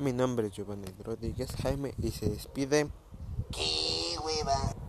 Mi nombre es Giovanni Rodríguez Jaime y se despide. ¡Qué hueva!